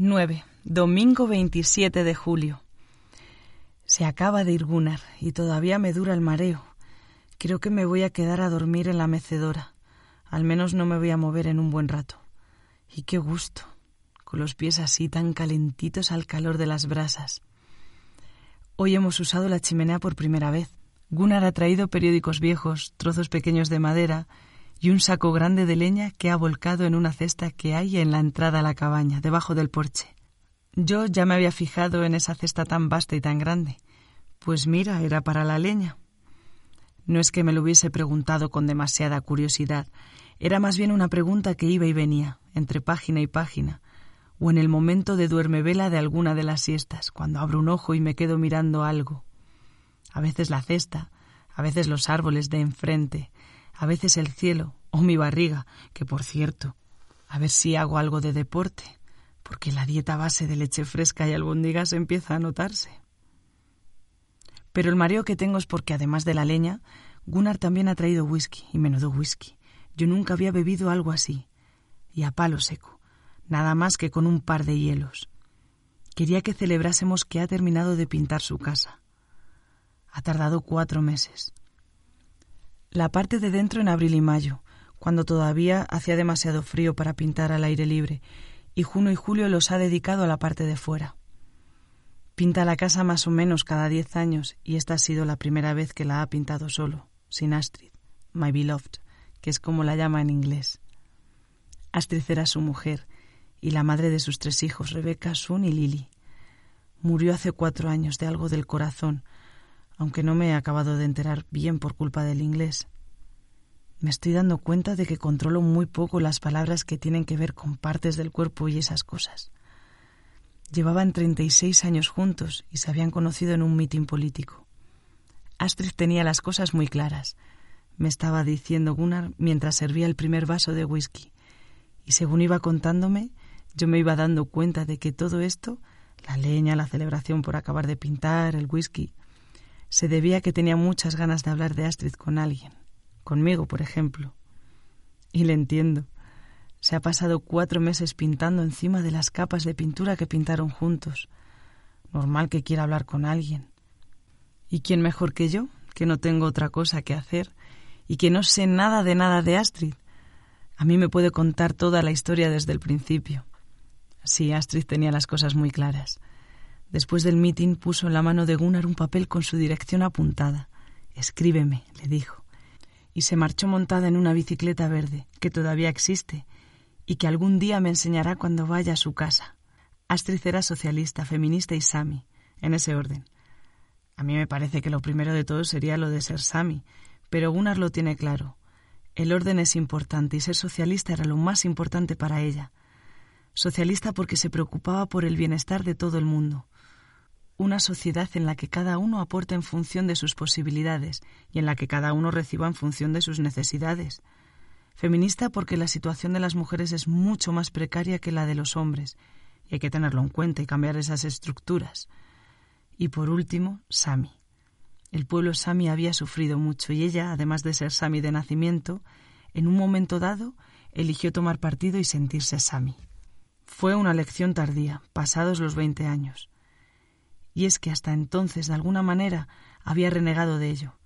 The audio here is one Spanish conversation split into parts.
9. Domingo 27 de julio. Se acaba de ir Gunnar y todavía me dura el mareo. Creo que me voy a quedar a dormir en la mecedora. Al menos no me voy a mover en un buen rato. Y qué gusto, con los pies así tan calentitos al calor de las brasas. Hoy hemos usado la chimenea por primera vez. Gunnar ha traído periódicos viejos, trozos pequeños de madera y un saco grande de leña que ha volcado en una cesta que hay en la entrada a la cabaña, debajo del porche. Yo ya me había fijado en esa cesta tan vasta y tan grande. Pues mira, era para la leña. No es que me lo hubiese preguntado con demasiada curiosidad, era más bien una pregunta que iba y venía, entre página y página, o en el momento de duermevela de alguna de las siestas, cuando abro un ojo y me quedo mirando algo. A veces la cesta, a veces los árboles de enfrente, a veces el cielo o mi barriga, que por cierto, a ver si hago algo de deporte, porque la dieta base de leche fresca y albóndigas empieza a notarse. Pero el mareo que tengo es porque además de la leña, Gunnar también ha traído whisky, y menudo whisky. Yo nunca había bebido algo así, y a palo seco, nada más que con un par de hielos. Quería que celebrásemos que ha terminado de pintar su casa. Ha tardado cuatro meses. La parte de dentro en abril y mayo, cuando todavía hacía demasiado frío para pintar al aire libre, y junio y julio los ha dedicado a la parte de fuera. Pinta la casa más o menos cada diez años, y esta ha sido la primera vez que la ha pintado solo, sin Astrid, my beloved, que es como la llama en inglés. Astrid era su mujer, y la madre de sus tres hijos, Rebeca, Sun y Lily. Murió hace cuatro años de algo del corazón, aunque no me he acabado de enterar bien por culpa del inglés. Me estoy dando cuenta de que controlo muy poco las palabras que tienen que ver con partes del cuerpo y esas cosas. Llevaban 36 años juntos y se habían conocido en un mitin político. Astrid tenía las cosas muy claras, me estaba diciendo Gunnar mientras servía el primer vaso de whisky, y según iba contándome, yo me iba dando cuenta de que todo esto, la leña, la celebración por acabar de pintar, el whisky, se debía que tenía muchas ganas de hablar de Astrid con alguien, conmigo, por ejemplo. Y le entiendo. Se ha pasado cuatro meses pintando encima de las capas de pintura que pintaron juntos. Normal que quiera hablar con alguien. ¿Y quién mejor que yo, que no tengo otra cosa que hacer y que no sé nada de nada de Astrid? A mí me puede contar toda la historia desde el principio. Sí, Astrid tenía las cosas muy claras. Después del mitin puso en la mano de Gunnar un papel con su dirección apuntada. Escríbeme, le dijo. Y se marchó montada en una bicicleta verde, que todavía existe, y que algún día me enseñará cuando vaya a su casa. Astrid era socialista, feminista y Sami, en ese orden. A mí me parece que lo primero de todo sería lo de ser Sami, pero Gunnar lo tiene claro. El orden es importante y ser socialista era lo más importante para ella. Socialista porque se preocupaba por el bienestar de todo el mundo. Una sociedad en la que cada uno aporta en función de sus posibilidades y en la que cada uno reciba en función de sus necesidades. Feminista porque la situación de las mujeres es mucho más precaria que la de los hombres y hay que tenerlo en cuenta y cambiar esas estructuras. Y por último, Sami. El pueblo Sami había sufrido mucho y ella, además de ser Sami de nacimiento, en un momento dado eligió tomar partido y sentirse Sami. Fue una lección tardía, pasados los veinte años. Y es que hasta entonces, de alguna manera, había renegado de ello.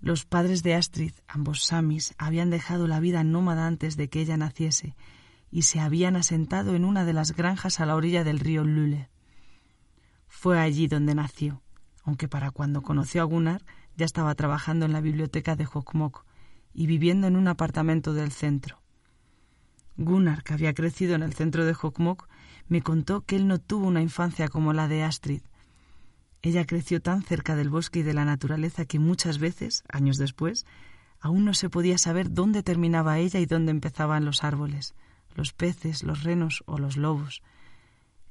Los padres de Astrid, ambos Samis, habían dejado la vida nómada antes de que ella naciese y se habían asentado en una de las granjas a la orilla del río Lule. Fue allí donde nació, aunque para cuando conoció a Gunnar ya estaba trabajando en la biblioteca de Jokmok y viviendo en un apartamento del centro. Gunnar, que había crecido en el centro de Jokmok, me contó que él no tuvo una infancia como la de Astrid. Ella creció tan cerca del bosque y de la naturaleza que muchas veces, años después, aún no se podía saber dónde terminaba ella y dónde empezaban los árboles, los peces, los renos o los lobos.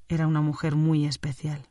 Era una mujer muy especial.